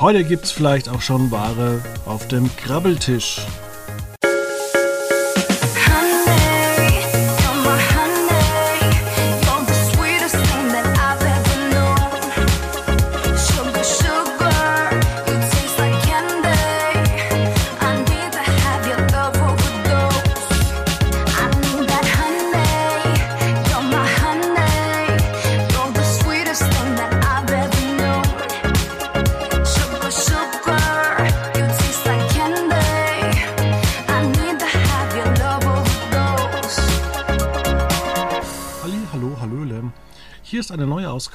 Heute gibt's vielleicht auch schon Ware auf dem Krabbeltisch.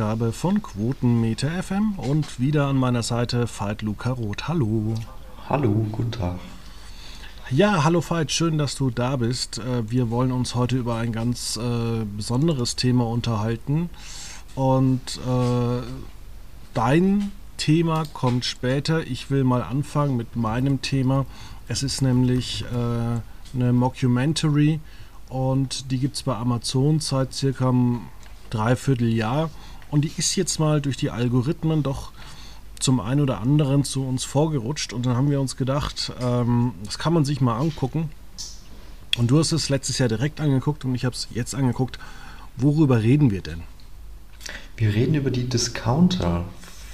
Ausgabe von Quotenmeter FM und wieder an meiner Seite Veit Luca Roth. Hallo. Hallo, guten Tag. Ja, hallo Veit, schön, dass du da bist. Äh, wir wollen uns heute über ein ganz äh, besonderes Thema unterhalten und äh, dein Thema kommt später. Ich will mal anfangen mit meinem Thema. Es ist nämlich äh, eine Mockumentary und die gibt es bei Amazon seit circa Dreivierteljahr. Und die ist jetzt mal durch die Algorithmen doch zum einen oder anderen zu uns vorgerutscht. Und dann haben wir uns gedacht, ähm, das kann man sich mal angucken. Und du hast es letztes Jahr direkt angeguckt und ich habe es jetzt angeguckt. Worüber reden wir denn? Wir reden über die Discounter.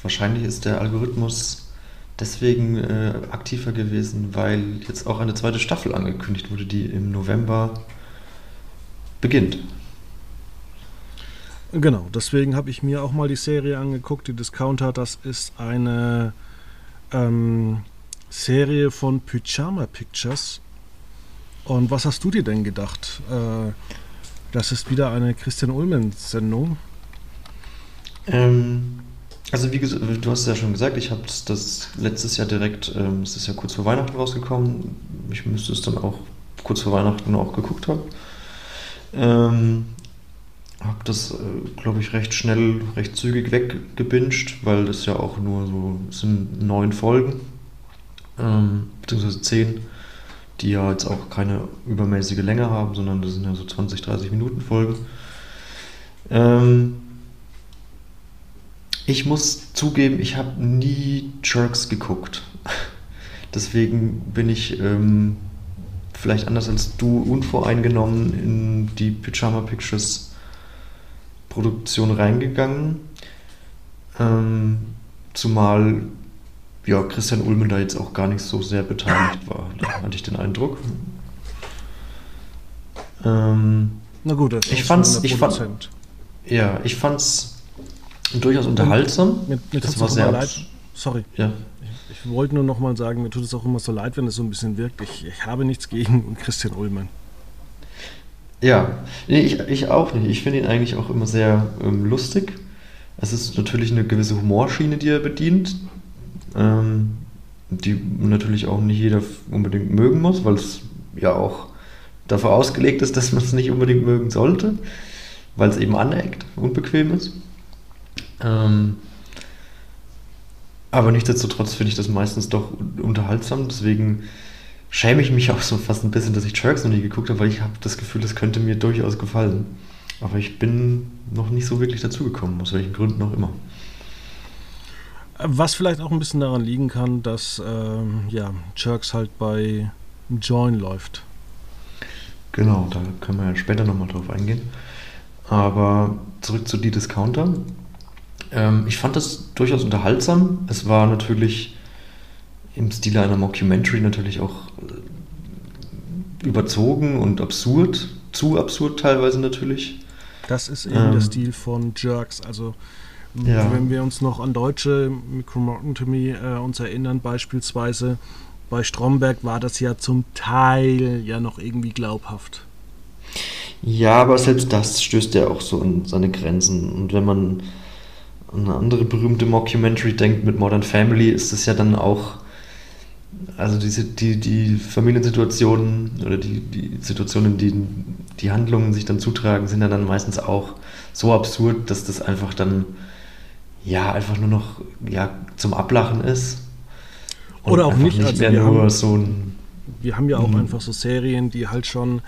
Wahrscheinlich ist der Algorithmus deswegen äh, aktiver gewesen, weil jetzt auch eine zweite Staffel angekündigt wurde, die im November beginnt. Genau, deswegen habe ich mir auch mal die Serie angeguckt, die Discounter. Das ist eine ähm, Serie von Pyjama Pictures. Und was hast du dir denn gedacht? Äh, das ist wieder eine Christian Ullmann-Sendung. Ähm, also wie gesagt, du hast es ja schon gesagt, ich habe das letztes Jahr direkt, ähm, es ist ja kurz vor Weihnachten rausgekommen. Ich müsste es dann auch kurz vor Weihnachten auch geguckt haben. Ähm, habe das, äh, glaube ich, recht schnell, recht zügig weggebinged, weil das ja auch nur so sind neun Folgen, ähm, beziehungsweise zehn, die ja jetzt auch keine übermäßige Länge haben, sondern das sind ja so 20, 30 Minuten Folgen. Ähm, ich muss zugeben, ich habe nie Jerks geguckt. Deswegen bin ich ähm, vielleicht anders als du unvoreingenommen in die Pyjama Pictures Produktion reingegangen. Ähm, zumal ja, Christian Ulmen da jetzt auch gar nicht so sehr beteiligt war, da hatte ich den Eindruck. Ähm, Na gut, das ich fand's, ich fand, ja, ich fand's durchaus unterhaltsam. Mir, mir das war sehr leid. Sorry. Ja. Ich, ich wollte nur noch mal sagen, mir tut es auch immer so leid, wenn es so ein bisschen wirkt. Ich, ich habe nichts gegen Christian Ullmann. Ja, nee, ich, ich auch nicht. Ich finde ihn eigentlich auch immer sehr ähm, lustig. Es ist natürlich eine gewisse Humorschiene, die er bedient, ähm, die natürlich auch nicht jeder unbedingt mögen muss, weil es ja auch dafür ausgelegt ist, dass man es nicht unbedingt mögen sollte, weil es eben aneckt, unbequem ist. Ähm, aber nichtsdestotrotz finde ich das meistens doch unterhaltsam, deswegen schäme ich mich auch so fast ein bisschen, dass ich Jerks noch nie geguckt habe, weil ich habe das Gefühl, das könnte mir durchaus gefallen. Aber ich bin noch nicht so wirklich dazugekommen, aus welchen Gründen auch immer. Was vielleicht auch ein bisschen daran liegen kann, dass ähm, ja, Jerks halt bei Join läuft. Genau, da können wir ja später nochmal drauf eingehen. Aber zurück zu Die Discounter. Ähm, ich fand das durchaus unterhaltsam. Es war natürlich im Stile einer Mockumentary natürlich auch äh, überzogen und absurd, zu absurd teilweise natürlich. Das ist eben ähm, der Stil von Jerks. Also ja. wenn wir uns noch an deutsche Micromotomy äh, uns erinnern, beispielsweise bei Stromberg war das ja zum Teil ja noch irgendwie glaubhaft. Ja, aber selbst das stößt ja auch so an seine Grenzen. Und wenn man an eine andere berühmte Mockumentary denkt mit Modern Family, ist das ja dann auch also diese, die, die Familiensituationen oder die, die Situationen, die die Handlungen sich dann zutragen, sind ja dann meistens auch so absurd, dass das einfach dann ja einfach nur noch ja, zum Ablachen ist. oder auch nicht, nicht also mehr nur haben, so ein. Wir haben ja auch mhm. einfach so Serien, die halt schon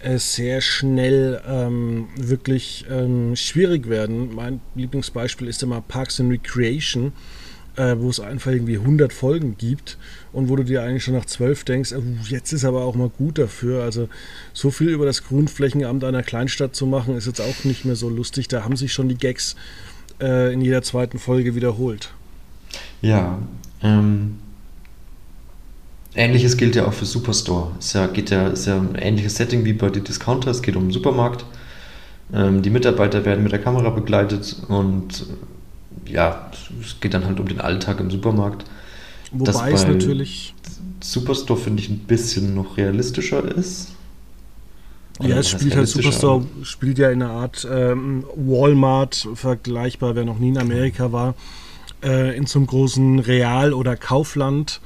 äh, sehr schnell ähm, wirklich ähm, schwierig werden. Mein Lieblingsbeispiel ist immer Parks and Recreation äh, wo es einfach irgendwie 100 Folgen gibt und wo du dir eigentlich schon nach 12 denkst, äh, jetzt ist aber auch mal gut dafür. Also so viel über das Grundflächenamt einer Kleinstadt zu machen, ist jetzt auch nicht mehr so lustig. Da haben sich schon die Gags äh, in jeder zweiten Folge wiederholt. Ja, ähm, Ähnliches gilt ja auch für Superstore. Es ja, geht ja, ist ja ein ähnliches Setting wie bei den Discounter. Es geht um einen Supermarkt. Ähm, die Mitarbeiter werden mit der Kamera begleitet und ja, es geht dann halt um den Alltag im Supermarkt. Wobei es natürlich. Superstore finde ich ein bisschen noch realistischer ist. Oder ja, es spielt halt Superstore, spielt ja in einer Art ähm, Walmart, vergleichbar, wer noch nie in Amerika war, äh, in so einem großen Real- oder Kaufland.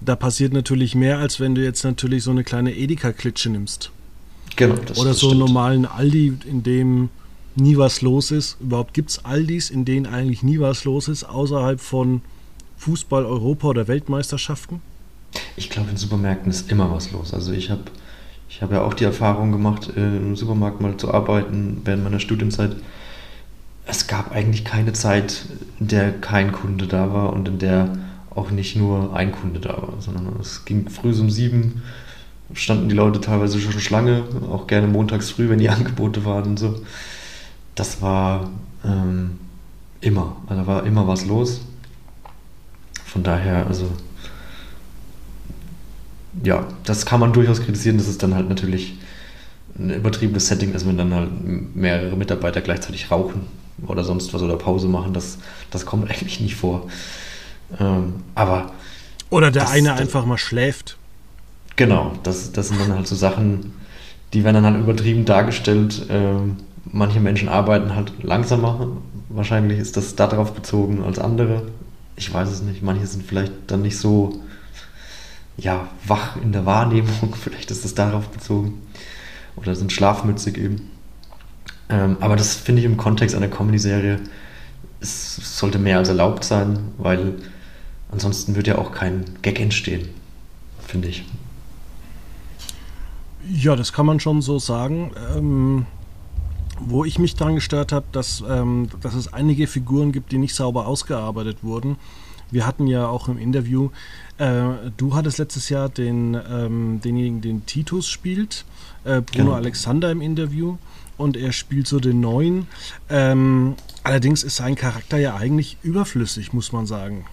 Da passiert natürlich mehr, als wenn du jetzt natürlich so eine kleine Edeka-Klitsche nimmst. Genau, das Oder so einen normalen Aldi, in dem nie was los ist. Überhaupt gibt es Aldis, in denen eigentlich nie was los ist, außerhalb von Fußball, Europa oder Weltmeisterschaften? Ich glaube, in Supermärkten ist immer was los. Also ich habe ich hab ja auch die Erfahrung gemacht, im Supermarkt mal zu arbeiten während meiner Studienzeit. Es gab eigentlich keine Zeit, in der kein Kunde da war und in der auch nicht nur ein Kunde da war, sondern es ging früh um sieben, standen die Leute teilweise schon Schlange, auch gerne montags früh, wenn die Angebote waren und so das war ähm, immer, also da war immer was los. Von daher, also ja, das kann man durchaus kritisieren, dass es dann halt natürlich ein übertriebenes Setting ist, wenn dann halt mehrere Mitarbeiter gleichzeitig rauchen oder sonst was oder Pause machen. Das, das kommt eigentlich nicht vor. Ähm, aber. Oder der das, eine einfach mal schläft. Genau, das, das sind dann halt so Sachen, die werden dann halt übertrieben dargestellt. Ähm, manche Menschen arbeiten halt langsamer. Wahrscheinlich ist das darauf bezogen als andere. Ich weiß es nicht. Manche sind vielleicht dann nicht so ja, wach in der Wahrnehmung. Vielleicht ist das darauf bezogen. Oder sind schlafmützig eben. Ähm, aber das finde ich im Kontext einer Comedy-Serie, es sollte mehr als erlaubt sein, weil ansonsten wird ja auch kein Gag entstehen, finde ich. Ja, das kann man schon so sagen. Ähm, wo ich mich daran gestört habe, dass, ähm, dass es einige Figuren gibt, die nicht sauber ausgearbeitet wurden. Wir hatten ja auch im Interview, äh, du hattest letztes Jahr den, ähm, denjenigen, den Titus spielt, äh, Bruno genau. Alexander im Interview und er spielt so den neuen. Ähm, allerdings ist sein Charakter ja eigentlich überflüssig, muss man sagen.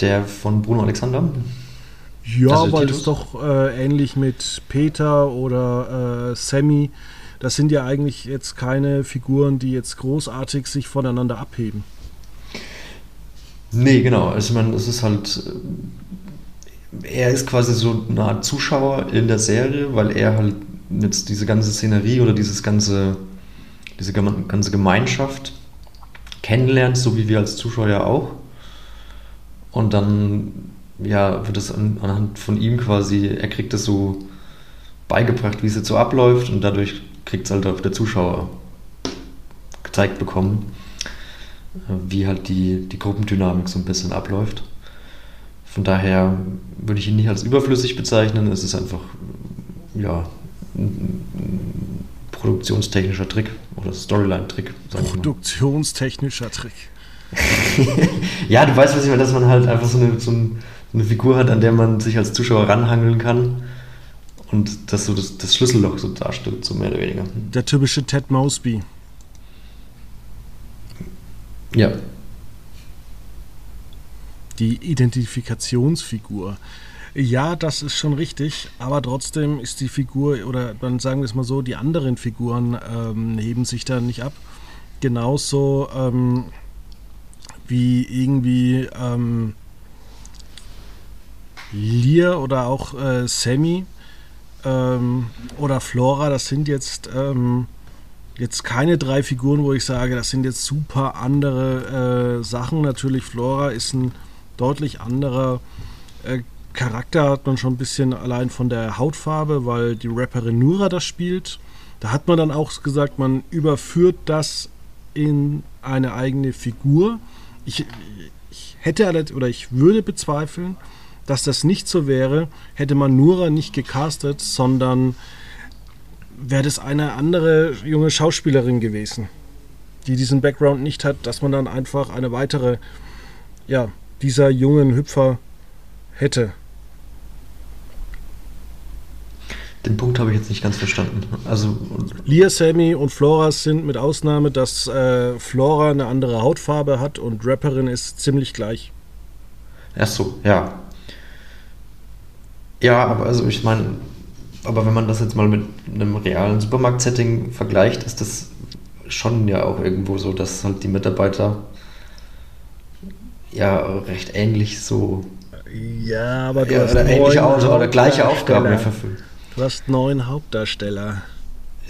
Der von Bruno Alexander? Ja, also weil es doch äh, ähnlich mit Peter oder äh, Sammy das sind ja eigentlich jetzt keine Figuren, die jetzt großartig sich voneinander abheben. Nee, genau. Also ich meine, es ist halt. Er ist quasi so eine Art Zuschauer in der Serie, weil er halt jetzt diese ganze Szenerie oder dieses ganze, diese ganze Gemeinschaft kennenlernt, so wie wir als Zuschauer ja auch. Und dann ja, wird es anhand von ihm quasi, er kriegt es so beigebracht, wie es jetzt so abläuft und dadurch kriegt es halt auch der Zuschauer gezeigt bekommen, äh, wie halt die, die Gruppendynamik so ein bisschen abläuft. Von daher würde ich ihn nicht als überflüssig bezeichnen, es ist einfach ja, ein produktionstechnischer Trick oder Storyline-Trick. Produktionstechnischer Trick. ja, du weißt, was ich meine, dass man halt einfach so eine, so eine Figur hat, an der man sich als Zuschauer ranhangeln kann und das so das, das Schlüsselloch so darstellt, so mehr oder weniger. Der typische Ted Mosby. Ja. Die Identifikationsfigur. Ja, das ist schon richtig, aber trotzdem ist die Figur, oder dann sagen wir es mal so, die anderen Figuren ähm, heben sich da nicht ab. Genauso ähm, wie irgendwie ähm, Lear oder auch äh, Sammy ähm, oder Flora, das sind jetzt, ähm, jetzt keine drei Figuren, wo ich sage, das sind jetzt super andere äh, Sachen. Natürlich, Flora ist ein deutlich anderer äh, Charakter, hat man schon ein bisschen allein von der Hautfarbe, weil die Rapperin Nura das spielt. Da hat man dann auch gesagt, man überführt das in eine eigene Figur. Ich, ich hätte oder ich würde bezweifeln, dass das nicht so wäre, hätte man Nura nicht gecastet, sondern wäre das eine andere junge Schauspielerin gewesen, die diesen Background nicht hat, dass man dann einfach eine weitere ja, dieser jungen Hüpfer hätte. Den Punkt habe ich jetzt nicht ganz verstanden. Also Lia, Sammy und Flora sind mit Ausnahme, dass äh, Flora eine andere Hautfarbe hat und Rapperin ist ziemlich gleich. Ach so, ja. Ja, aber also ich meine, aber wenn man das jetzt mal mit einem realen Supermarkt-Setting vergleicht, ist das schon ja auch irgendwo so, dass halt die Mitarbeiter ja recht ähnlich so ja, aber du ja, hast oder ähnliche neun oder gleiche Aufgaben verfüllen. Du hast neun Hauptdarsteller.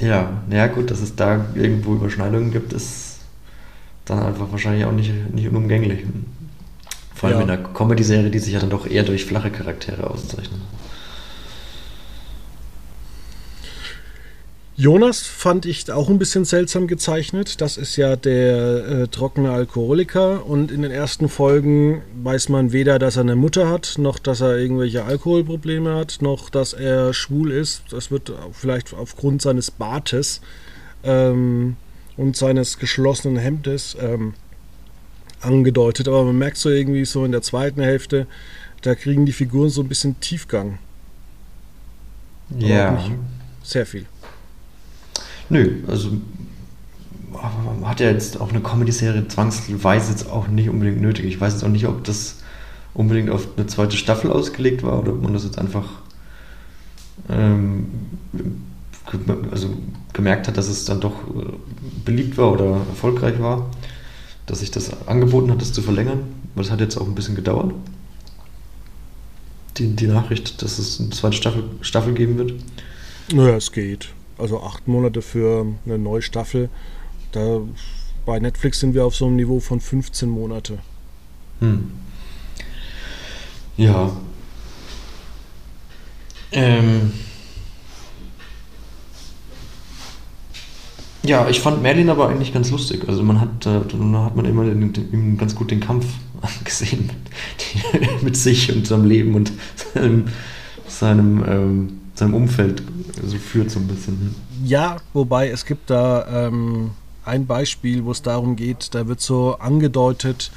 Ja, ja gut, dass es da irgendwo Überschneidungen gibt, ist dann einfach wahrscheinlich auch nicht, nicht unumgänglich. Vor allem Ja. in einer Comedy-Serie, die sich ja dann doch eher durch flache Charaktere auszeichnet. Jonas fand ich auch ein bisschen seltsam gezeichnet. Das ist ja der äh, trockene Alkoholiker und in den ersten Folgen weiß man weder, dass er eine Mutter hat, noch dass er irgendwelche Alkoholprobleme hat, noch dass er schwul ist. Das wird vielleicht aufgrund seines Bartes ähm, und seines geschlossenen Hemdes ähm, angedeutet. Aber man merkt so irgendwie so in der zweiten Hälfte, da kriegen die Figuren so ein bisschen Tiefgang. nicht. Sehr viel. Nö, also hat ja jetzt auch eine Comedy-Serie zwangsweise jetzt auch nicht unbedingt nötig. Ich weiß jetzt auch nicht, ob das unbedingt auf eine zweite Staffel ausgelegt war oder ob man das jetzt einfach ähm, also gemerkt hat, dass es dann doch äh, beliebt war oder erfolgreich war, dass sich das angeboten hat, das zu verlängern. Weil es hat jetzt auch ein bisschen gedauert. Die, die Nachricht, dass es eine zweite Staffel, Staffel geben wird. Naja, es geht. Also acht Monate für eine neue Staffel. Da, bei Netflix sind wir auf so einem Niveau von 15 Monate. Hm. Ja. Ähm. Ja, ich fand Merlin aber eigentlich ganz lustig. Also man hat, äh, da hat man immer den, den, ganz gut den Kampf gesehen mit, mit sich und seinem Leben und seinem, seinem, ähm, seinem Umfeld so führt so ein bisschen. Ja, wobei es gibt da ähm, ein Beispiel, wo es darum geht, da wird so angedeutet,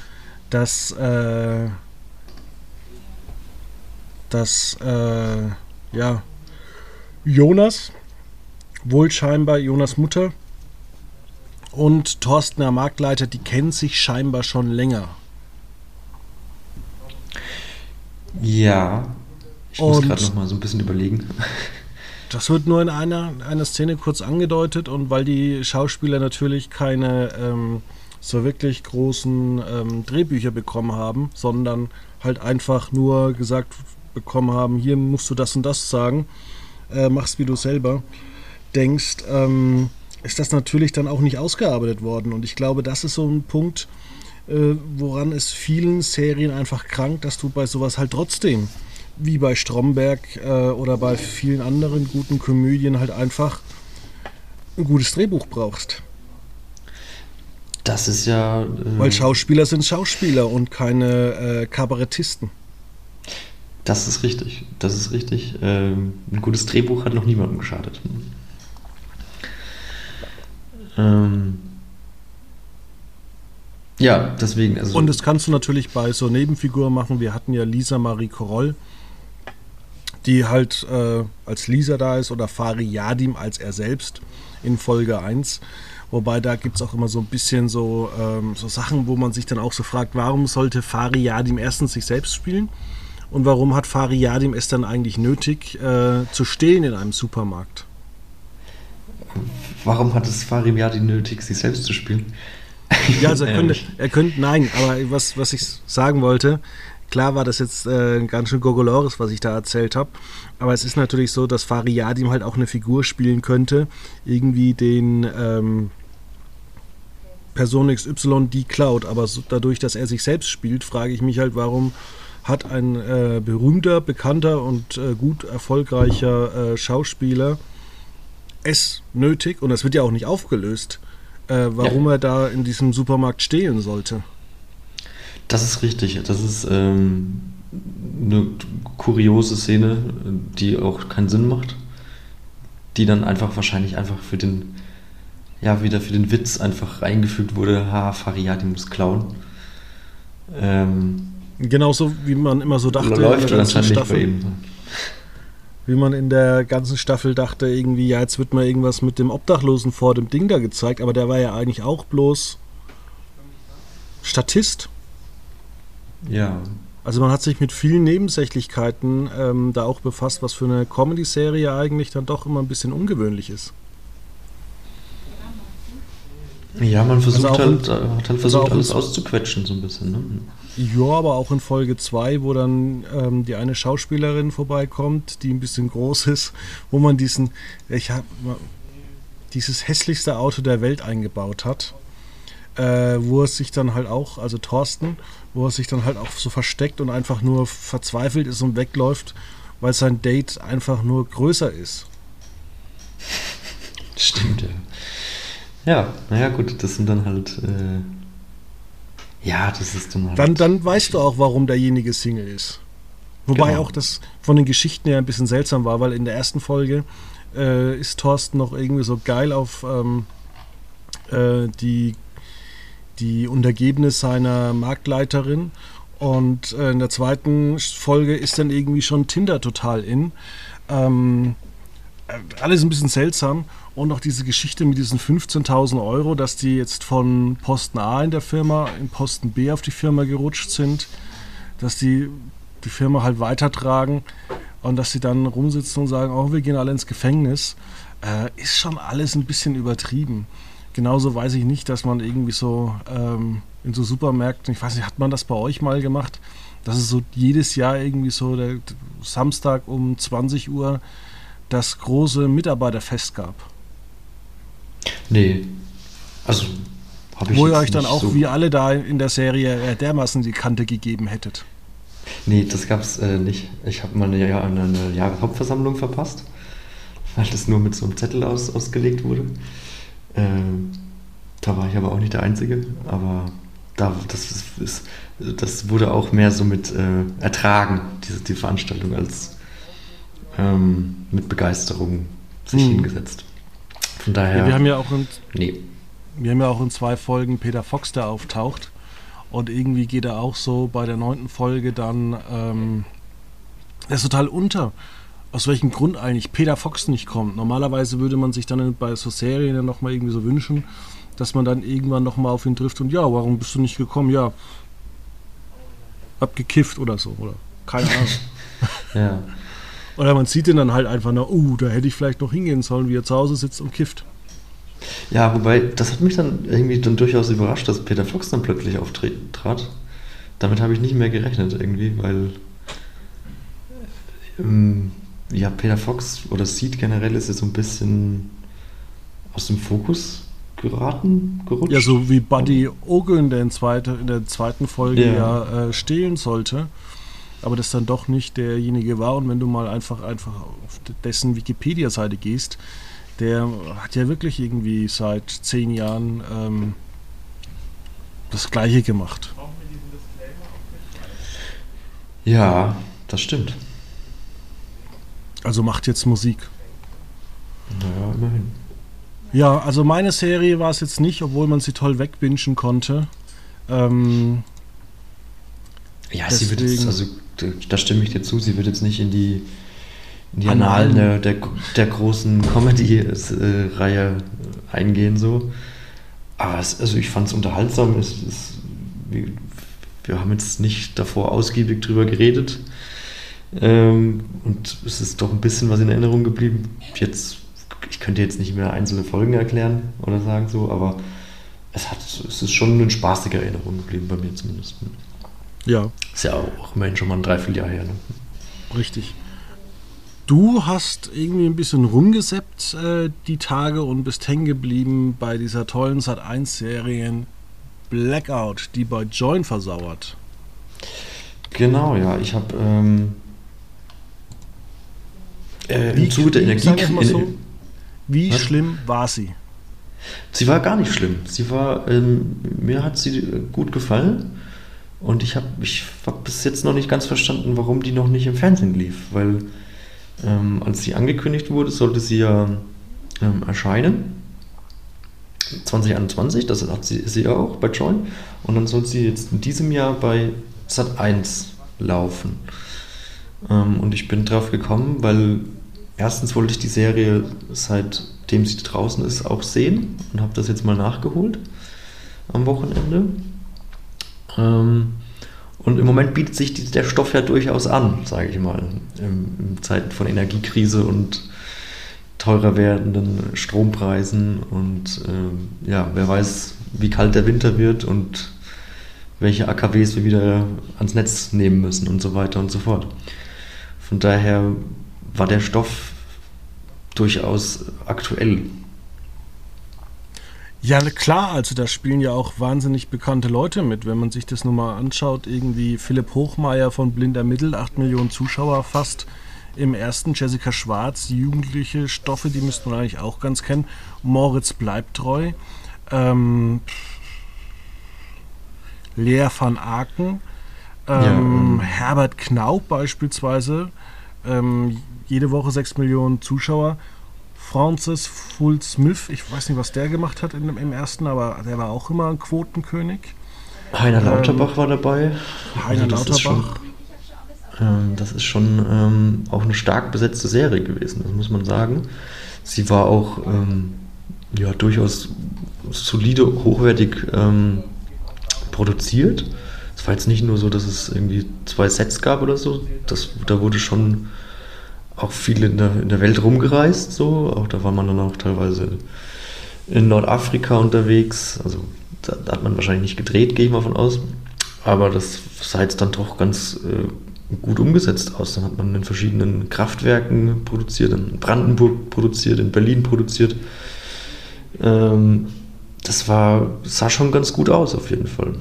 dass, äh, dass äh, ja, Jonas, wohl scheinbar Jonas Mutter und Thorsten, der Marktleiter, die kennen sich scheinbar schon länger. Ja. Ich muss gerade noch mal so ein bisschen überlegen. Das wird nur in einer, einer Szene kurz angedeutet und weil die Schauspieler natürlich keine ähm, so wirklich großen ähm, Drehbücher bekommen haben, sondern halt einfach nur gesagt bekommen haben, hier musst du das und das sagen, äh, machst wie du selber denkst, ähm, ist das natürlich dann auch nicht ausgearbeitet worden. Und ich glaube, das ist so ein Punkt, äh, woran es vielen Serien einfach krankt, dass du bei sowas halt trotzdem wie bei Stromberg äh, oder bei vielen anderen guten Komödien halt einfach ein gutes Drehbuch brauchst. Das ist ja. äh, Weil Schauspieler sind Schauspieler und keine äh, Kabarettisten. Das ist richtig. Das ist richtig. Ähm, ein gutes Drehbuch hat noch niemandem geschadet. Ähm, ja, deswegen. Also, Und das kannst du natürlich bei so Nebenfiguren machen. Wir hatten ja Lisa Marie Koroll, die halt äh, als Lisa da ist oder Fari Yadim als er selbst in Folge 1. Wobei da gibt es auch immer so ein bisschen so, ähm, so Sachen, wo man sich dann auch so fragt, warum sollte Fari Yadim erstens sich selbst spielen und warum hat Fari Yadim es dann eigentlich nötig, äh, zu stehlen in einem Supermarkt? warum hat es Farim Yadi nötig, sich selbst zu spielen? Ja, also er könnte, er könnte, nein, aber was, was ich sagen wollte, klar war das jetzt äh, ganz schön Gogolores, was ich da erzählt habe, aber es ist natürlich so, dass Fari Yadim halt auch eine Figur spielen könnte, irgendwie den ähm, Person XY die klaut, aber so, dadurch, dass er sich selbst spielt, frage ich mich halt, warum hat ein äh, berühmter, bekannter und äh, gut erfolgreicher äh, Schauspieler es nötig, und das wird ja auch nicht aufgelöst, äh, warum er da in diesem Supermarkt stehlen sollte. Das ist richtig. Das ist ähm, eine kuriose Szene, die auch keinen Sinn macht. Die dann einfach wahrscheinlich einfach für den, ja, wieder für den Witz einfach eingefügt wurde, ha, Fariati muss klauen. Ähm, Genauso wie man immer so dachte. Läuft in der ganzen Staffel. Bei ihm. Wie man in der ganzen Staffel dachte, irgendwie, ja, jetzt wird mal irgendwas mit dem Obdachlosen vor dem Ding da gezeigt, aber der war ja eigentlich auch bloß Statist. Ja. Also man hat sich mit vielen Nebensächlichkeiten ähm, da auch befasst, was für eine Comedy-Serie eigentlich dann doch immer ein bisschen ungewöhnlich ist. Ja, man versucht also halt, in, hat halt versucht, also alles auszuquetschen, so ein bisschen. Ne? Ja, aber auch in Folge 2, wo dann ähm, die eine Schauspielerin vorbeikommt, die ein bisschen groß ist, wo man diesen, ich habe dieses hässlichste Auto der Welt eingebaut hat, äh, wo es sich dann halt auch, also Thorsten, wo er sich dann halt auch so versteckt und einfach nur verzweifelt ist und wegläuft, weil sein Date einfach nur größer ist. Stimmt, ja. Ja, naja, gut, das sind dann halt. Äh ja, das ist dann halt. Dann, dann weißt du auch, warum derjenige Single ist. Wobei genau. auch das von den Geschichten her ein bisschen seltsam war, weil in der ersten Folge äh, ist Thorsten noch irgendwie so geil auf ähm, äh, die, die Untergebene seiner Marktleiterin. Und äh, in der zweiten Folge ist dann irgendwie schon Tinder total in. Ähm, äh, alles ein bisschen seltsam. Und auch diese Geschichte mit diesen 15.000 Euro, dass die jetzt von Posten A in der Firma in Posten B auf die Firma gerutscht sind, dass die die Firma halt weitertragen und dass sie dann rumsitzen und sagen, oh, wir gehen alle ins Gefängnis, äh, ist schon alles ein bisschen übertrieben. Genauso weiß ich nicht, dass man irgendwie so ähm, in so Supermärkten, ich weiß nicht, hat man das bei euch mal gemacht, dass es so jedes Jahr irgendwie so der Samstag um 20 Uhr das große Mitarbeiterfest gab? Nee. Also habe ich Wo ihr euch dann auch so wie alle da in der Serie äh, dermaßen die Kante gegeben hättet. Nee, das gab es äh, nicht. Ich habe mal eine, Jahr, eine Jahreshauptversammlung verpasst, weil das nur mit so einem Zettel aus, ausgelegt wurde. Äh, da war ich aber auch nicht der Einzige, aber da, das, ist, das wurde auch mehr so mit äh, Ertragen, diese, die Veranstaltung, als ähm, mit Begeisterung sich hm. hingesetzt. Von daher. Ja, wir haben ja auch in, nee. wir haben ja auch in zwei Folgen Peter Fox, der auftaucht. Und irgendwie geht er auch so bei der neunten Folge dann. Ähm, er ist total unter. Aus welchem Grund eigentlich Peter Fox nicht kommt. Normalerweise würde man sich dann bei so Serien dann nochmal irgendwie so wünschen, dass man dann irgendwann nochmal auf ihn trifft und ja, warum bist du nicht gekommen? Ja, hab gekifft oder so, oder keine Ahnung. ja. Oder man sieht ihn dann halt einfach nach, uh, da hätte ich vielleicht noch hingehen sollen, wie er zu Hause sitzt und kifft. Ja, wobei, das hat mich dann irgendwie dann durchaus überrascht, dass Peter Fox dann plötzlich auftrat. Damit habe ich nicht mehr gerechnet irgendwie, weil ähm, ja, Peter Fox oder Seed generell ist jetzt so ein bisschen aus dem Fokus geraten, gerutscht. Ja, so wie Buddy Ogun, der in, zweite, in der zweiten Folge ja, ja äh, stehlen sollte aber das dann doch nicht derjenige war. Und wenn du mal einfach, einfach auf dessen Wikipedia-Seite gehst, der hat ja wirklich irgendwie seit zehn Jahren ähm, das Gleiche gemacht. Ja, das stimmt. Also macht jetzt Musik. Naja, immerhin. Ja, also meine Serie war es jetzt nicht, obwohl man sie toll wegbingen konnte. Ähm, ja, deswegen, sie wird jetzt, also da stimme ich dir zu, sie wird jetzt nicht in die, in die Annalen der, der, der, großen Comedy-Reihe eingehen, so. Aber es, also ich fand es unterhaltsam. Es, es, wir, wir, haben jetzt nicht davor ausgiebig drüber geredet. Ähm, und es ist doch ein bisschen was in Erinnerung geblieben. Jetzt, ich könnte jetzt nicht mehr einzelne Folgen erklären oder sagen so, aber es, hat, es ist schon eine spaßige Erinnerung geblieben, bei mir zumindest. Ja. Ist ja auch immerhin schon mal ein Dreivierteljahr her. Ne? Richtig. Du hast irgendwie ein bisschen rumgeseppt äh, die Tage und bist hängen geblieben bei dieser tollen Sat1-Serien Blackout, die bei Join versauert. Genau, ja. Ich habe ähm, äh, im Zuge der Energie... So, wie was? schlimm war sie? Sie war gar nicht schlimm. Sie war, ähm, mir hat sie gut gefallen. Und ich habe ich hab bis jetzt noch nicht ganz verstanden, warum die noch nicht im Fernsehen lief. Weil ähm, als sie angekündigt wurde, sollte sie ja ähm, erscheinen. 2021, das hat sie, sie auch bei Join. Und dann soll sie jetzt in diesem Jahr bei Sat 1 laufen. Ähm, und ich bin drauf gekommen, weil erstens wollte ich die Serie seitdem sie draußen ist auch sehen und habe das jetzt mal nachgeholt am Wochenende. Ähm, und im Moment bietet sich der Stoff ja durchaus an, sage ich mal, in, Zeiten von Energiekrise und teurer werdenden Strompreisen und äh, ja, wer weiß, wie kalt der Winter wird und welche AKWs wir wieder ans Netz nehmen müssen und so weiter und so fort. Von daher war der Stoff durchaus aktuell. Ja, klar, also da spielen ja auch wahnsinnig bekannte Leute mit. Wenn man sich das nun mal anschaut, irgendwie Philipp Hochmeier von Blinder Mittel, 8 Millionen Zuschauer fast im ersten, Jessica Schwarz, jugendliche Stoffe, die müsste man eigentlich auch ganz kennen. Moritz bleibt treu. Ähm, Lea van Aken, ähm, ja. Herbert Knaub beispielsweise, ähm, jede Woche 6 Millionen Zuschauer. Francis Full Smith, ich weiß nicht, was der gemacht hat in, im ersten, aber der war auch immer ein Quotenkönig. Heiner ähm, Lauterbach ähm, war dabei. Heiner also Lauterbach. Ist schon, ähm, das ist schon ähm, auch eine stark besetzte Serie gewesen, das muss man sagen. Sie war auch ähm, ja, durchaus solide, hochwertig ähm, produziert. Es war jetzt nicht nur so, dass es irgendwie zwei Sets gab oder so. Das, da wurde schon auch viel in der, in der Welt rumgereist, so. Auch da war man dann auch teilweise in Nordafrika unterwegs. Also da, da hat man wahrscheinlich nicht gedreht, gehe ich mal von aus. Aber das sah jetzt dann doch ganz äh, gut umgesetzt aus. Dann hat man in verschiedenen Kraftwerken produziert, in Brandenburg produziert, in Berlin produziert. Ähm, das war, sah schon ganz gut aus, auf jeden Fall.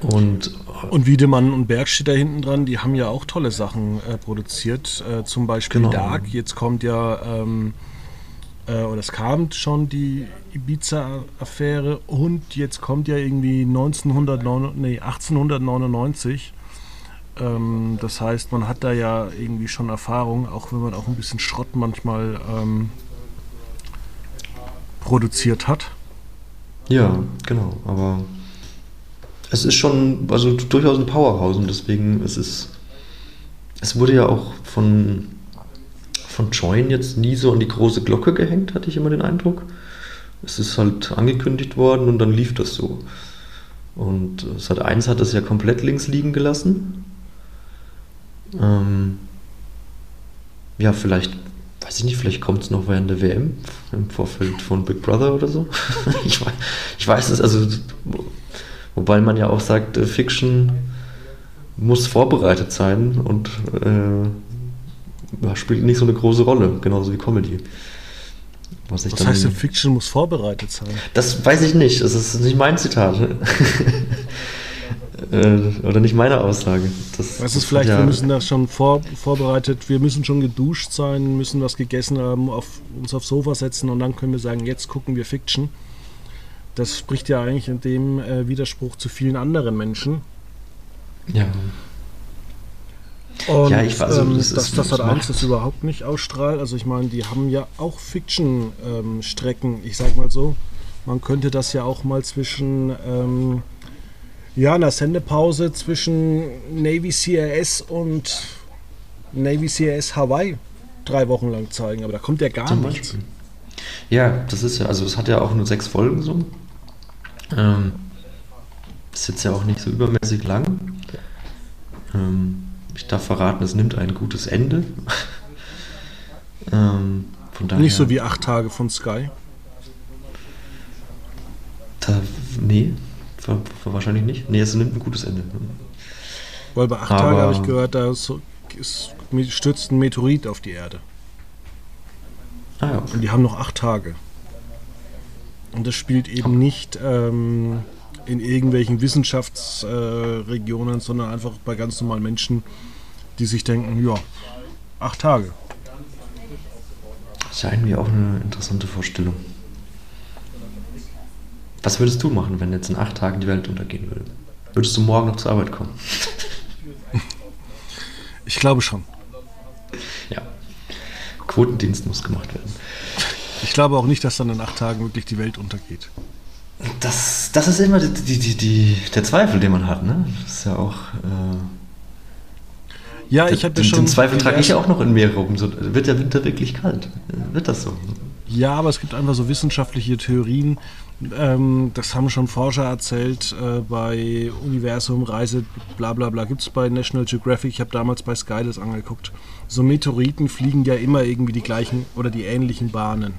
Und, und Wiedemann und Berg steht da hinten dran, die haben ja auch tolle Sachen äh, produziert. Äh, zum Beispiel genau. Dark, jetzt kommt ja, ähm, äh, oder es kam schon die Ibiza-Affäre und jetzt kommt ja irgendwie 1909, nee, 1899. Ähm, das heißt, man hat da ja irgendwie schon Erfahrung, auch wenn man auch ein bisschen Schrott manchmal ähm, produziert hat. Ja, genau, aber es ist schon also durchaus ein Powerhouse und deswegen es ist es wurde ja auch von von Join jetzt nie so an die große Glocke gehängt, hatte ich immer den Eindruck. Es ist halt angekündigt worden und dann lief das so. Und Sat 1 hat das ja komplett links liegen gelassen. Ähm, ja, vielleicht, weiß ich nicht, vielleicht kommt es noch während der WM im Vorfeld von Big Brother oder so. ich, weiß, ich weiß es, also Wobei man ja auch sagt, äh, Fiction muss vorbereitet sein und äh, spielt nicht so eine große Rolle, genauso wie Comedy. Was, Was heißt denn, Fiction muss vorbereitet sein? Das weiß ich nicht, das ist nicht mein Zitat. äh, oder nicht meine Aussage. Das, das ist vielleicht, ja, wir müssen das schon vor, vorbereitet, wir müssen schon geduscht sein, müssen was gegessen haben, auf, uns aufs Sofa setzen und dann können wir sagen, jetzt gucken wir Fiction. Das spricht ja eigentlich in dem äh, Widerspruch zu vielen anderen Menschen. Ja. Und ja, ich weiß, also, das, das, das hat eins, das überhaupt nicht ausstrahlt. Also ich meine, die haben ja auch Fiction-Strecken, ähm, ich sag mal so. Man könnte das ja auch mal zwischen ähm, ja, einer Sendepause zwischen Navy CRS und Navy CRS Hawaii drei Wochen lang zeigen, aber da kommt ja gar nichts. Ja, das ist ja, also es hat ja auch nur sechs Folgen so. Ähm, ist jetzt ja auch nicht so übermäßig lang. Ähm, ich darf verraten, es nimmt ein gutes Ende. ähm, daher, nicht so wie acht Tage von Sky. Da, nee, war, war wahrscheinlich nicht. Nee, es nimmt ein gutes Ende. Weil bei acht Tagen habe ich gehört, da ist, ist, stürzt ein Meteorit auf die Erde. Ah, ja. Und die haben noch acht Tage. Und das spielt eben nicht ähm, in irgendwelchen Wissenschaftsregionen, äh, sondern einfach bei ganz normalen Menschen, die sich denken, ja, acht Tage. Das ist ja irgendwie auch eine interessante Vorstellung. Was würdest du machen, wenn jetzt in acht Tagen die Welt untergehen würde? Würdest du morgen noch zur Arbeit kommen? Ich glaube schon. Ja. Quotendienst muss gemacht werden. Ich glaube auch nicht, dass dann in acht Tagen wirklich die Welt untergeht. Das, das ist immer die, die, die, der Zweifel, den man hat, ne? Das ist ja auch. Äh, ja, ich habe ja schon. Den Zweifel trage ich ja auch noch in mir rum. So, wird der Winter wirklich kalt? Wird das so? Ja, aber es gibt einfach so wissenschaftliche Theorien. Ähm, das haben schon Forscher erzählt äh, bei Universum, Reise, bla bla bla. Gibt es bei National Geographic. Ich habe damals bei Sky das angeguckt. So Meteoriten fliegen ja immer irgendwie die gleichen oder die ähnlichen Bahnen.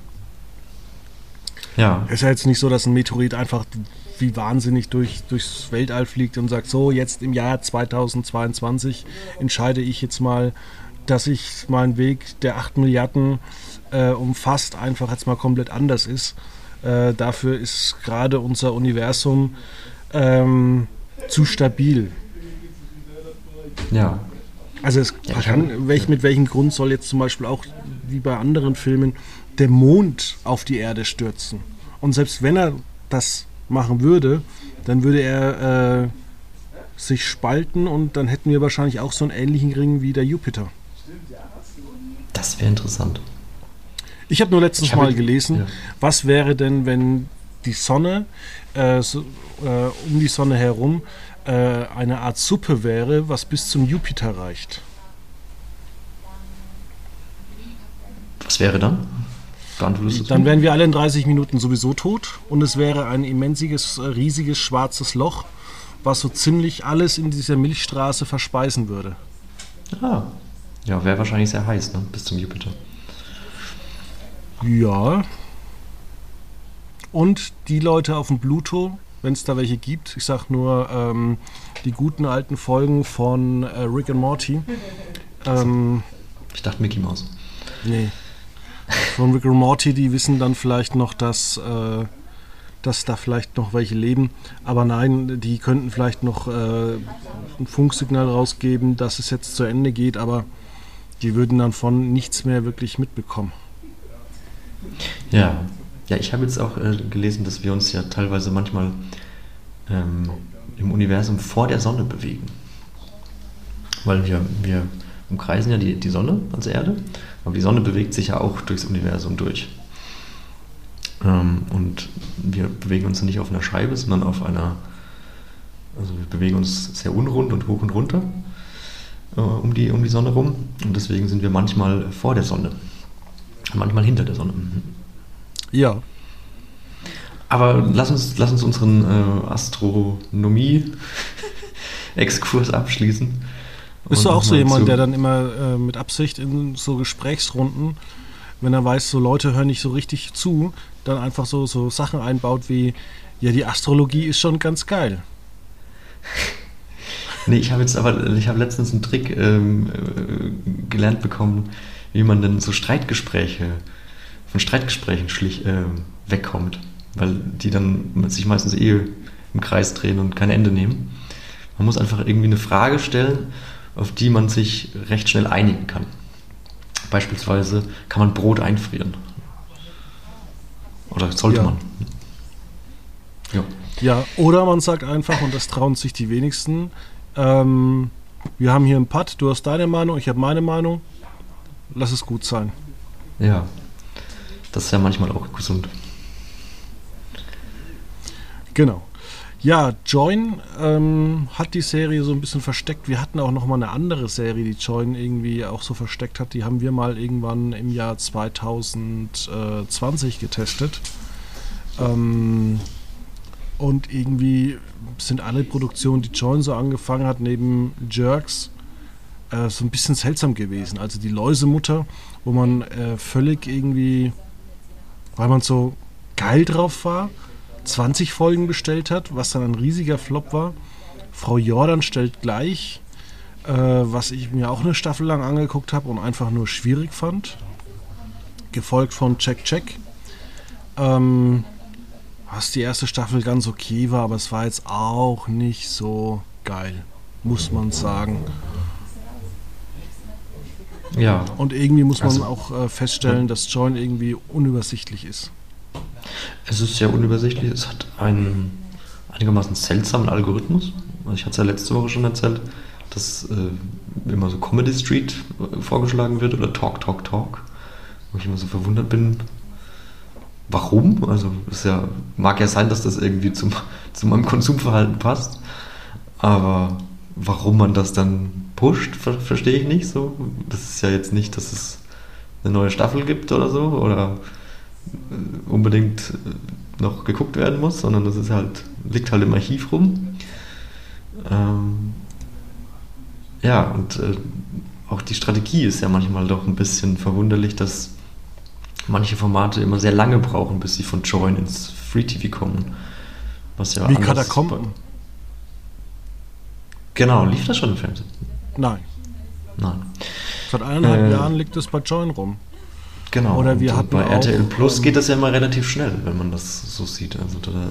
Ja. Es ist ja jetzt nicht so, dass ein Meteorit einfach wie wahnsinnig durch, durchs Weltall fliegt und sagt, so, jetzt im Jahr 2022 entscheide ich jetzt mal, dass ich meinen Weg der 8 Milliarden äh, umfasst, einfach jetzt mal komplett anders ist. Äh, dafür ist gerade unser Universum ähm, zu stabil. Ja. Also es ja, kann, welch, mit welchem Grund soll jetzt zum Beispiel auch, wie bei anderen Filmen, der Mond auf die Erde stürzen? Und selbst wenn er das machen würde, dann würde er äh, sich spalten und dann hätten wir wahrscheinlich auch so einen ähnlichen Ring wie der Jupiter. Das wäre interessant. Ich habe nur letztens mal gelesen, ja. was wäre denn, wenn die Sonne äh, so, äh, um die Sonne herum äh, eine Art Suppe wäre, was bis zum Jupiter reicht. Was wäre dann? Dann wären wir alle in 30 Minuten sowieso tot und es wäre ein immensiges, äh, riesiges schwarzes Loch, was so ziemlich alles in dieser Milchstraße verspeisen würde. Ah. Ja, wäre wahrscheinlich sehr heiß, ne? Bis zum Jupiter. Ja. Und die Leute auf dem Pluto, wenn es da welche gibt, ich sag nur ähm, die guten alten Folgen von äh, Rick and Morty. Ähm, ich dachte Mickey Mouse. Nee. Von Rick and Morty, die wissen dann vielleicht noch, dass, äh, dass da vielleicht noch welche leben. Aber nein, die könnten vielleicht noch äh, ein Funksignal rausgeben, dass es jetzt zu Ende geht, aber die würden dann von nichts mehr wirklich mitbekommen. Ja, ja ich habe jetzt auch äh, gelesen, dass wir uns ja teilweise manchmal ähm, im Universum vor der Sonne bewegen. Weil wir, wir umkreisen ja die, die Sonne als Erde, aber die Sonne bewegt sich ja auch durchs Universum durch. Ähm, und wir bewegen uns nicht auf einer Scheibe, sondern auf einer, also wir bewegen uns sehr unrund und hoch und runter äh, um, die, um die Sonne rum. Und deswegen sind wir manchmal vor der Sonne, manchmal hinter der Sonne. Ja. Aber lass uns, lass uns unseren äh, Astronomie-Exkurs abschließen. Bist du auch so jemand, der dann immer äh, mit Absicht in so Gesprächsrunden, wenn er weiß, so Leute hören nicht so richtig zu, dann einfach so, so Sachen einbaut wie, ja, die Astrologie ist schon ganz geil. Nee, ich habe jetzt aber, ich habe letztens einen Trick ähm, äh, gelernt bekommen, wie man denn so Streitgespräche, von Streitgesprächen schlich äh, wegkommt. Weil die dann sich meistens eh im Kreis drehen und kein Ende nehmen. Man muss einfach irgendwie eine Frage stellen, auf die man sich recht schnell einigen kann. Beispielsweise kann man Brot einfrieren. Oder sollte ja. man. Ja. ja, oder man sagt einfach, und das trauen sich die wenigsten, ähm, wir haben hier einen Putt, du hast deine Meinung, ich habe meine Meinung. Lass es gut sein. Ja, das ist ja manchmal auch gesund. Genau. Ja, Join ähm, hat die Serie so ein bisschen versteckt. Wir hatten auch noch mal eine andere Serie, die Join irgendwie auch so versteckt hat. Die haben wir mal irgendwann im Jahr 2020 getestet. Ähm, und irgendwie sind alle Produktionen, die Join so angefangen hat, neben Jerks, äh, so ein bisschen seltsam gewesen. Also die Läusemutter, wo man äh, völlig irgendwie, weil man so geil drauf war, 20 Folgen bestellt hat, was dann ein riesiger Flop war. Frau Jordan stellt gleich, äh, was ich mir auch eine Staffel lang angeguckt habe und einfach nur schwierig fand. Gefolgt von Check Check. Ähm, was die erste Staffel ganz okay war, aber es war jetzt auch nicht so geil, muss man sagen. Ja. Und irgendwie muss man also, auch äh, feststellen, dass Join irgendwie unübersichtlich ist. Es ist sehr unübersichtlich. Es hat einen einigermaßen seltsamen Algorithmus. Also ich hatte es ja letzte Woche schon erzählt, dass äh, immer so Comedy Street äh, vorgeschlagen wird oder Talk, Talk, Talk. Wo ich immer so verwundert bin, warum? Also es ja, mag ja sein, dass das irgendwie zum, zu meinem Konsumverhalten passt, aber warum man das dann pusht, ver verstehe ich nicht so. Das ist ja jetzt nicht, dass es eine neue Staffel gibt oder so oder unbedingt äh, noch geguckt werden muss, sondern das ist halt, liegt halt im Archiv rum. Ähm, ja, und äh, auch die Strategie ist ja manchmal doch ein bisschen verwunderlich, dass manche Formate immer sehr lange brauchen, bis sie von Join ins Free TV kommen. Was ja Wie Katakomben. Genau, lief das schon im Fernsehen? Nein. Nein. Seit eineinhalb äh, Jahren liegt es bei Join rum. Genau. Oder wir hatten bei RTL Plus ähm, geht das ja immer relativ schnell, wenn man das so sieht. Also da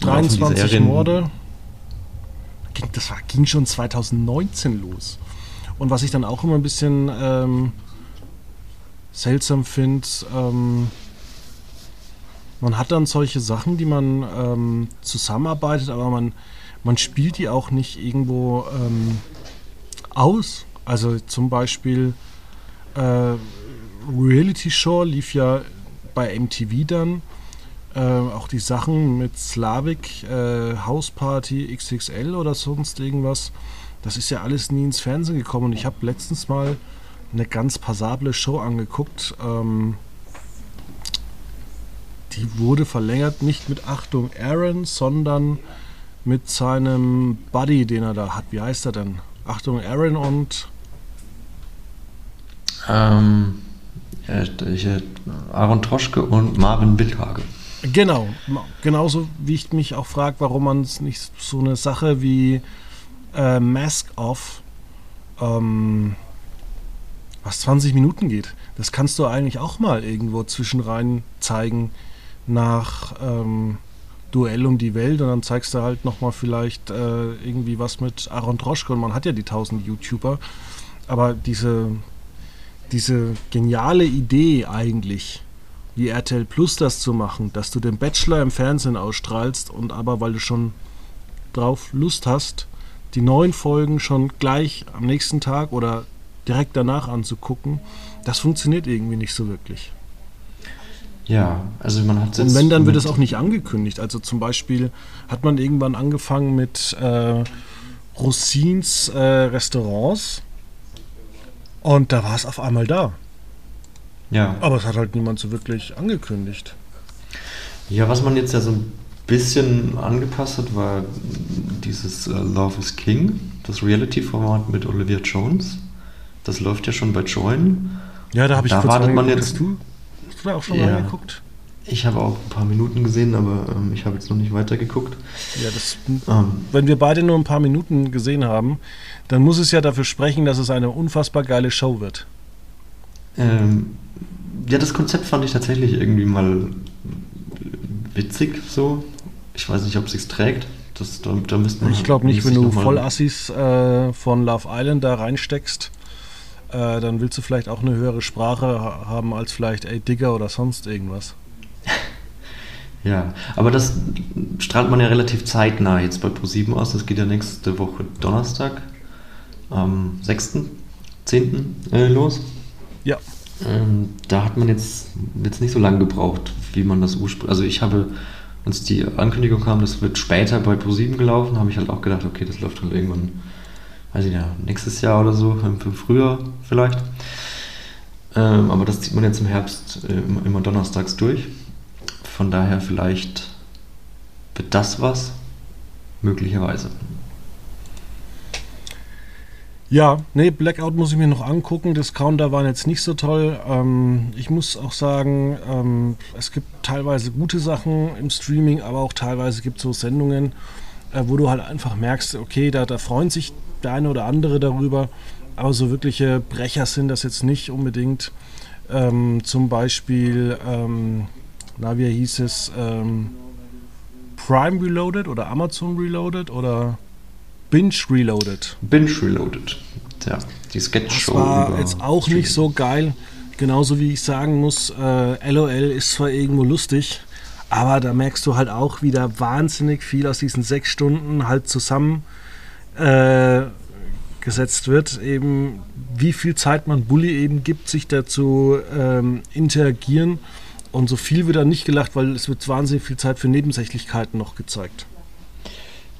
23 Morde. Das war, ging schon 2019 los. Und was ich dann auch immer ein bisschen ähm, seltsam finde, ähm, man hat dann solche Sachen, die man ähm, zusammenarbeitet, aber man, man spielt die auch nicht irgendwo ähm, aus. Also zum Beispiel äh, Reality Show lief ja bei MTV dann. Äh, auch die Sachen mit Slavik, äh, House Party XXL oder sonst irgendwas. Das ist ja alles nie ins Fernsehen gekommen. Und ich habe letztens mal eine ganz passable Show angeguckt. Ähm, die wurde verlängert nicht mit Achtung Aaron, sondern mit seinem Buddy, den er da hat. Wie heißt er denn? Achtung Aaron und ähm, Aaron Troschke und Marvin Bildhage. Genau, genauso wie ich mich auch frage, warum man es nicht so eine Sache wie äh, Mask Off, ähm, was 20 Minuten geht, das kannst du eigentlich auch mal irgendwo zwischenrein zeigen nach ähm, Duell um die Welt und dann zeigst du halt nochmal vielleicht äh, irgendwie was mit Aaron Droschke und man hat ja die 1000 YouTuber, aber diese diese geniale Idee eigentlich, wie RTL Plus das zu machen, dass du den Bachelor im Fernsehen ausstrahlst und aber, weil du schon drauf Lust hast, die neuen Folgen schon gleich am nächsten Tag oder direkt danach anzugucken, das funktioniert irgendwie nicht so wirklich. Ja, also man hat Und wenn, dann wird es auch nicht angekündigt. Also zum Beispiel hat man irgendwann angefangen mit äh, Rossins äh, Restaurants und da war es auf einmal da. Ja. Aber es hat halt niemand so wirklich angekündigt. Ja, was man jetzt ja so ein bisschen angepasst hat, war dieses äh, Love is King, das Reality-Format mit Olivia Jones. Das läuft ja schon bei Join. Ja, da habe ich da kurz wartet man jetzt. Du, hast du da auch schon ja. mal geguckt? Ich habe auch ein paar Minuten gesehen, aber ähm, ich habe jetzt noch nicht weitergeguckt. Ja, das, ähm. wenn wir beide nur ein paar Minuten gesehen haben, dann muss es ja dafür sprechen, dass es eine unfassbar geile Show wird. Ähm, ja, das Konzept fand ich tatsächlich irgendwie mal witzig so. Ich weiß nicht, ob es sich trägt. Das, da, da müsste man ich glaube nicht, wenn du Vollassis äh, von Love Island da reinsteckst, äh, dann willst du vielleicht auch eine höhere Sprache haben als vielleicht Ey Digger oder sonst irgendwas. Ja, aber das strahlt man ja relativ zeitnah jetzt bei Pro7 aus. Das geht ja nächste Woche Donnerstag, am 6.10. Äh, los. Ja. Ähm, da hat man jetzt, jetzt nicht so lange gebraucht, wie man das ursprünglich. Also ich habe, als die Ankündigung kam, das wird später bei Pro7 gelaufen, habe ich halt auch gedacht, okay, das läuft halt irgendwann, weiß ich ja, nächstes Jahr oder so, im Frühjahr vielleicht. Ähm, aber das zieht man jetzt im Herbst äh, immer donnerstags durch. Von daher vielleicht wird das was, möglicherweise. Ja, nee, Blackout muss ich mir noch angucken. Discounter waren jetzt nicht so toll. Ähm, ich muss auch sagen, ähm, es gibt teilweise gute Sachen im Streaming, aber auch teilweise gibt es so Sendungen, äh, wo du halt einfach merkst, okay, da, da freuen sich der eine oder andere darüber, aber so wirkliche Brecher sind das jetzt nicht unbedingt. Ähm, zum Beispiel ähm, na, wie hieß es, ähm, Prime Reloaded oder Amazon Reloaded oder Binge Reloaded? Binge Reloaded, ja, die Sketch-Show. Das war jetzt auch nicht so geil, genauso wie ich sagen muss, äh, LOL ist zwar irgendwo lustig, aber da merkst du halt auch wieder wahnsinnig viel aus diesen sechs Stunden halt zusammen äh, gesetzt wird, eben wie viel Zeit man Bully eben gibt, sich dazu ähm, interagieren Und so viel wird dann nicht gelacht, weil es wird wahnsinnig viel Zeit für Nebensächlichkeiten noch gezeigt.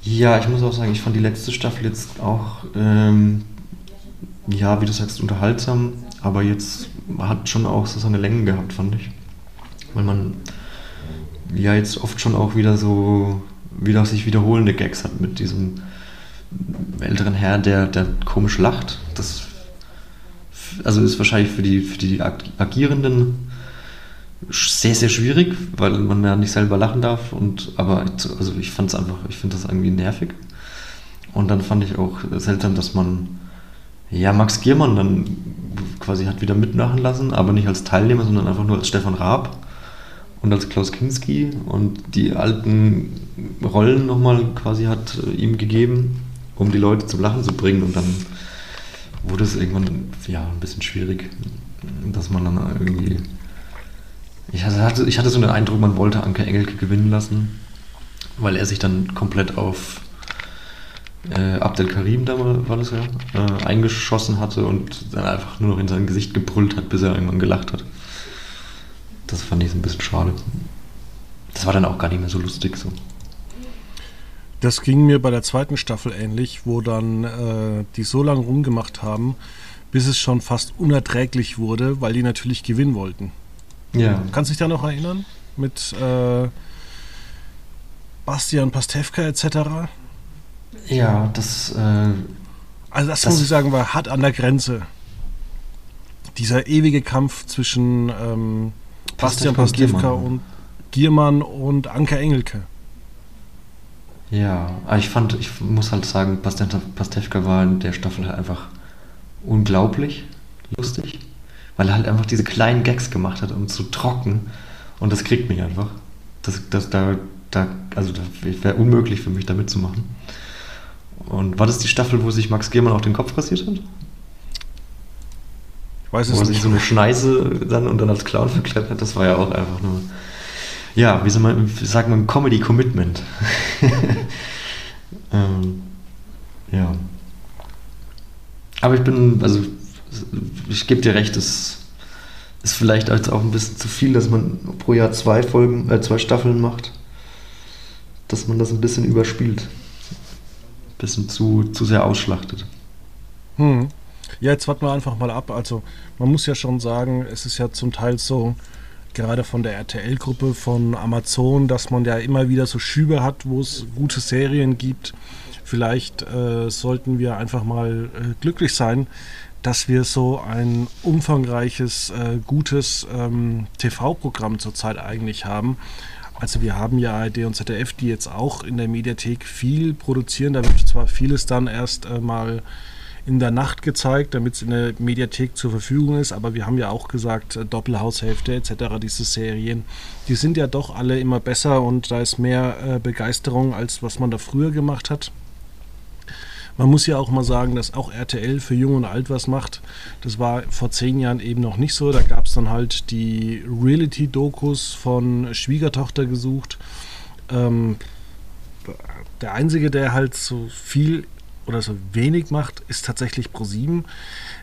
Ja, ich muss auch sagen, ich fand die letzte Staffel jetzt auch, ähm, ja, wie du sagst, unterhaltsam, aber jetzt hat schon auch so seine Längen gehabt, fand ich. Weil man ja jetzt oft schon auch wieder so, wieder sich wiederholende Gags hat mit diesem älteren Herr, der, der komisch lacht. Das also ist wahrscheinlich für die, für die Agierenden sehr, sehr schwierig, weil man ja nicht selber lachen darf. Und, aber also ich fand es einfach, ich finde das irgendwie nervig. Und dann fand ich auch seltsam, dass man ja Max Giermann dann quasi hat wieder mitmachen lassen, aber nicht als Teilnehmer, sondern einfach nur als Stefan Raab und als Klaus Kinski und die alten Rollen nochmal quasi hat äh, ihm gegeben, um die Leute zum Lachen zu bringen und dann wurde es irgendwann ja ein bisschen schwierig, dass man dann irgendwie ich hatte, ich hatte so den Eindruck, man wollte Anke Engelke gewinnen lassen, weil er sich dann komplett auf äh, Abdel Karim, da war das ja, äh, eingeschossen hatte und dann einfach nur noch in sein Gesicht gebrüllt hat, bis er irgendwann gelacht hat. Das fand ich so ein bisschen schade. Das war dann auch gar nicht mehr so lustig so. Das ging mir bei der zweiten Staffel ähnlich, wo dann äh, die so lange rumgemacht haben, bis es schon fast unerträglich wurde, weil die natürlich gewinnen wollten. Ja. Kannst du dich da noch erinnern? Mit äh, Bastian Pastewka etc.? Ja, das. Äh, also, das, das, muss ich sagen, war hart an der Grenze. Dieser ewige Kampf zwischen ähm, Bastian Pastewka und Giermann und Anke Engelke. Ja, aber ich fand, ich muss halt sagen, Bastian Pastewka war in der Staffel halt einfach unglaublich lustig weil er halt einfach diese kleinen Gags gemacht hat und so trocken. Und das kriegt mich einfach. Das, das, da, da, also das wäre unmöglich für mich, da mitzumachen. Und war das die Staffel, wo sich Max Giermann auch den Kopf rasiert hat? Ich weiß es wo er sich so eine Schneise dann und dann als Clown verklebt hat, das war ja auch einfach nur, ja, wie soll man, wie sagt man, Comedy-Commitment. ähm, ja. Aber ich bin, also ich gebe dir recht, es ist vielleicht als auch ein bisschen zu viel, dass man pro Jahr zwei Folgen, äh, zwei Staffeln macht. Dass man das ein bisschen überspielt. Ein bisschen zu, zu sehr ausschlachtet. Hm. Ja, jetzt warten wir einfach mal ab. Also, man muss ja schon sagen, es ist ja zum Teil so, gerade von der RTL-Gruppe, von Amazon, dass man ja immer wieder so Schübe hat, wo es gute Serien gibt. Vielleicht äh, sollten wir einfach mal äh, glücklich sein, dass wir so ein umfangreiches, äh, gutes ähm, TV-Programm zurzeit eigentlich haben. Also wir haben ja ARD und ZDF, die jetzt auch in der Mediathek viel produzieren. Da wird zwar vieles dann erst äh, mal in der Nacht gezeigt, damit es in der Mediathek zur Verfügung ist, aber wir haben ja auch gesagt, äh, Doppelhaushälfte etc., diese Serien, die sind ja doch alle immer besser und da ist mehr äh, Begeisterung, als was man da früher gemacht hat. Man muss ja auch mal sagen, dass auch RTL für Jung und Alt was macht. Das war vor zehn Jahren eben noch nicht so. Da gab es dann halt die Reality-Dokus von Schwiegertochter gesucht. Ähm, der einzige, der halt so viel oder so wenig macht, ist tatsächlich ProSieben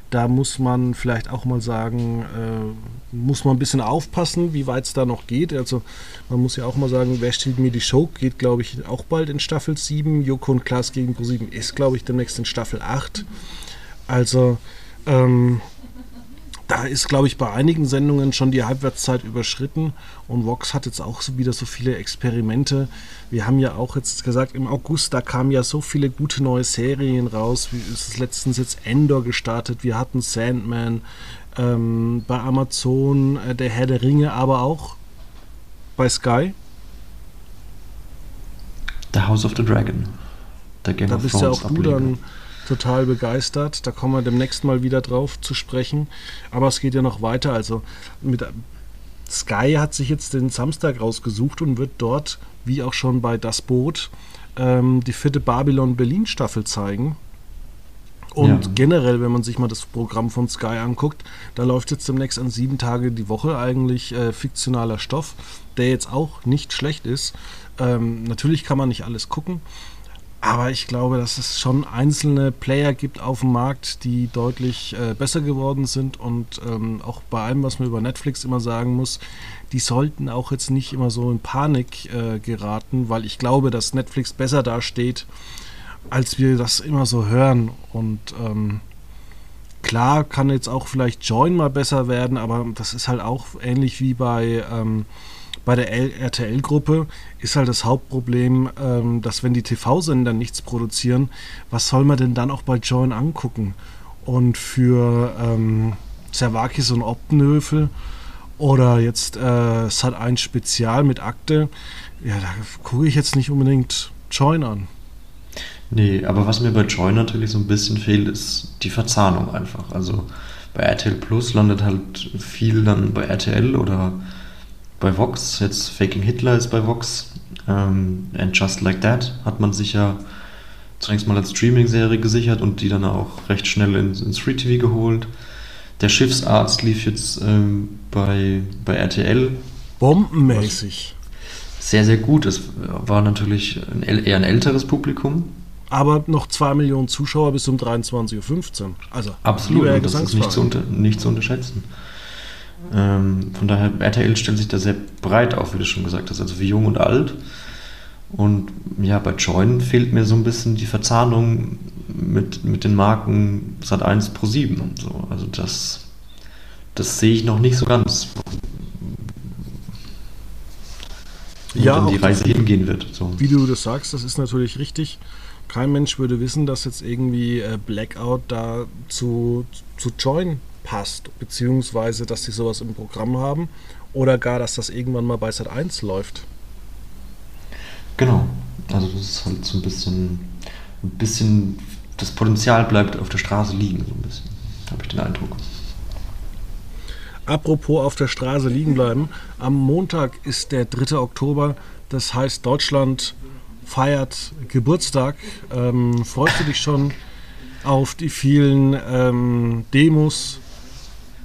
da muss man vielleicht auch mal sagen, äh, muss man ein bisschen aufpassen, wie weit es da noch geht. Also man muss ja auch mal sagen, wer stiehlt mir die Show? Geht, glaube ich, auch bald in Staffel 7. Joko und Klaas gegen Pro7 ist, glaube ich, demnächst in Staffel 8. Also ähm, da ist, glaube ich, bei einigen Sendungen schon die Halbwertszeit überschritten und Vox hat jetzt auch wieder so viele Experimente. Wir haben ja auch jetzt gesagt, im August, da kamen ja so viele gute neue Serien raus. Wie ist letztens jetzt Endor gestartet, wir hatten Sandman, ähm, bei Amazon, äh, der Herr der Ringe, aber auch bei Sky. The House of the Dragon. Der Game da of bist ja auch du dann total begeistert. Da kommen wir demnächst mal wieder drauf zu sprechen. Aber es geht ja noch weiter. Also mit Sky hat sich jetzt den Samstag rausgesucht und wird dort, wie auch schon bei Das Boot, ähm, die vierte Babylon Berlin Staffel zeigen. Und ja. generell, wenn man sich mal das Programm von Sky anguckt, da läuft jetzt demnächst an sieben Tage die Woche eigentlich äh, fiktionaler Stoff, der jetzt auch nicht schlecht ist. Ähm, natürlich kann man nicht alles gucken, Aber ich glaube, dass es schon einzelne Player gibt auf dem Markt, die deutlich äh, besser geworden sind. Und ähm, auch bei allem, was man über Netflix immer sagen muss, die sollten auch jetzt nicht immer so in Panik äh, geraten, weil ich glaube, dass Netflix besser dasteht, als wir das immer so hören. Und ähm, klar kann jetzt auch vielleicht Join mal besser werden, aber das ist halt auch ähnlich wie bei. Ähm, bei der RTL-Gruppe ist halt das Hauptproblem, ähm, dass wenn die TV-Sender nichts produzieren, was soll man denn dann auch bei Join angucken? Und für ähm, Zerwakis und Optenhöfel oder jetzt äh, Sat1 Spezial mit Akte, ja, da gucke ich jetzt nicht unbedingt Join an. Nee, aber was mir bei Join natürlich so ein bisschen fehlt, ist die Verzahnung einfach. Also bei RTL Plus landet halt viel dann bei RTL oder bei Vox, jetzt Faking Hitler ist bei Vox. Ähm, And Just Like That hat man sich ja zunächst mal als Streaming-Serie gesichert und die dann auch recht schnell ins, ins Free TV geholt. Der Schiffsarzt lief jetzt ähm, bei, bei RTL. Bombenmäßig. Sehr, sehr gut. Es war natürlich ein, eher ein älteres Publikum. Aber noch 2 Millionen Zuschauer bis um 23.15 Uhr. Also, absolut, das ist nicht zu, unter, nicht zu unterschätzen. Ähm, von daher, RTL stellt sich da sehr breit auf, wie du schon gesagt hast, also für jung und alt. Und ja, bei Join fehlt mir so ein bisschen die Verzahnung mit, mit den Marken Sat1 Pro 7. So. Also das, das sehe ich noch nicht so ganz. Wo ja, die Reise hingehen wird. So. Wie du das sagst, das ist natürlich richtig. Kein Mensch würde wissen, dass jetzt irgendwie äh, Blackout da zu, zu Join passt, beziehungsweise dass sie sowas im Programm haben oder gar, dass das irgendwann mal bei Sat 1 läuft. Genau, also das ist halt so ein bisschen, ein bisschen, das Potenzial bleibt auf der Straße liegen, so ein bisschen, habe ich den Eindruck. Apropos auf der Straße liegen bleiben, am Montag ist der 3. Oktober, das heißt Deutschland feiert Geburtstag. Ähm, freust du dich schon auf die vielen ähm, Demos,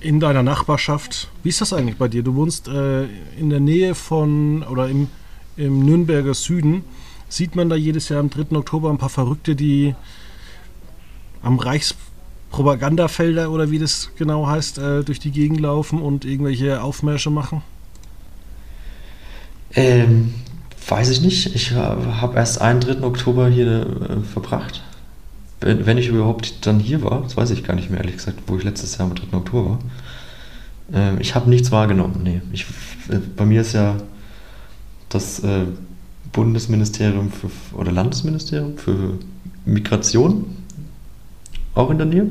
in deiner Nachbarschaft. Wie ist das eigentlich bei dir? Du wohnst äh, in der Nähe von oder im, im Nürnberger Süden. Sieht man da jedes Jahr am 3. Oktober ein paar Verrückte, die am Reichspropagandafelder oder wie das genau heißt, äh, durch die Gegend laufen und irgendwelche Aufmärsche machen? Ähm, weiß ich nicht. Ich habe erst einen 3. Oktober hier äh, verbracht wenn, wenn ich überhaupt dann hier war, das weiß ich gar nicht mehr, ehrlich gesagt, wo ich letztes Jahr am 3. Oktober war. Ähm, ich habe nichts wahrgenommen, nee. Ich, äh, bei mir ist ja das äh, Bundesministerium für, oder Landesministerium für Migration auch in der Nähe.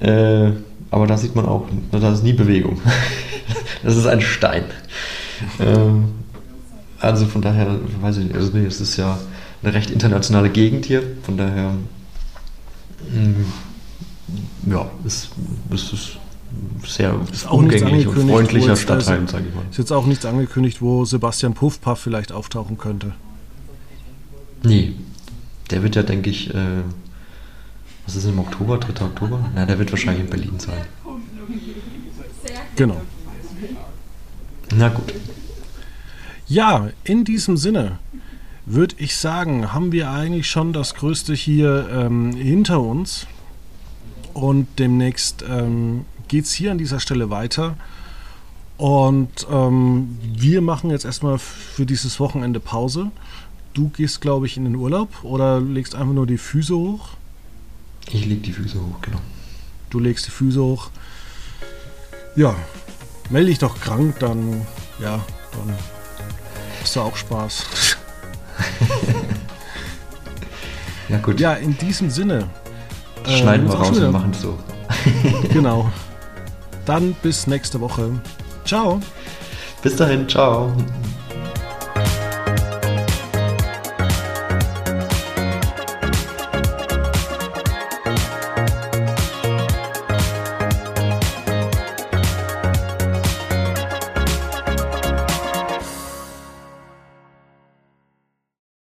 Äh, aber da sieht man auch, da ist nie Bewegung. das ist ein Stein. Ähm, also von daher, weiß ich nicht, also es ist ja eine recht internationale Gegend hier, von daher. Ja, es, es ist sehr ist umgänglich und freundlicher Stadtteil, sage ich mal. Ist jetzt auch nichts angekündigt, wo Sebastian Puffpaff vielleicht auftauchen könnte. Nee, der wird ja, denke ich, äh, was ist im Oktober, 3. Oktober? Na, der wird wahrscheinlich in Berlin sein. Genau. Na gut. Ja, in diesem Sinne würde ich sagen, haben wir eigentlich schon das Größte hier ähm, hinter uns. Und demnächst ähm, geht es hier an dieser Stelle weiter. Und ähm, wir machen jetzt erstmal für dieses Wochenende Pause. Du gehst, glaube ich, in den Urlaub oder legst einfach nur die Füße hoch? Ich leg die Füße hoch, genau. Du legst die Füße hoch. Ja, melde dich doch krank, dann, ja, dann hast du auch Spaß. ja, gut. Ja, in diesem Sinne. Schneiden äh, wir raus und machen es so. genau. Dann bis nächste Woche. Ciao. Bis dahin, ciao.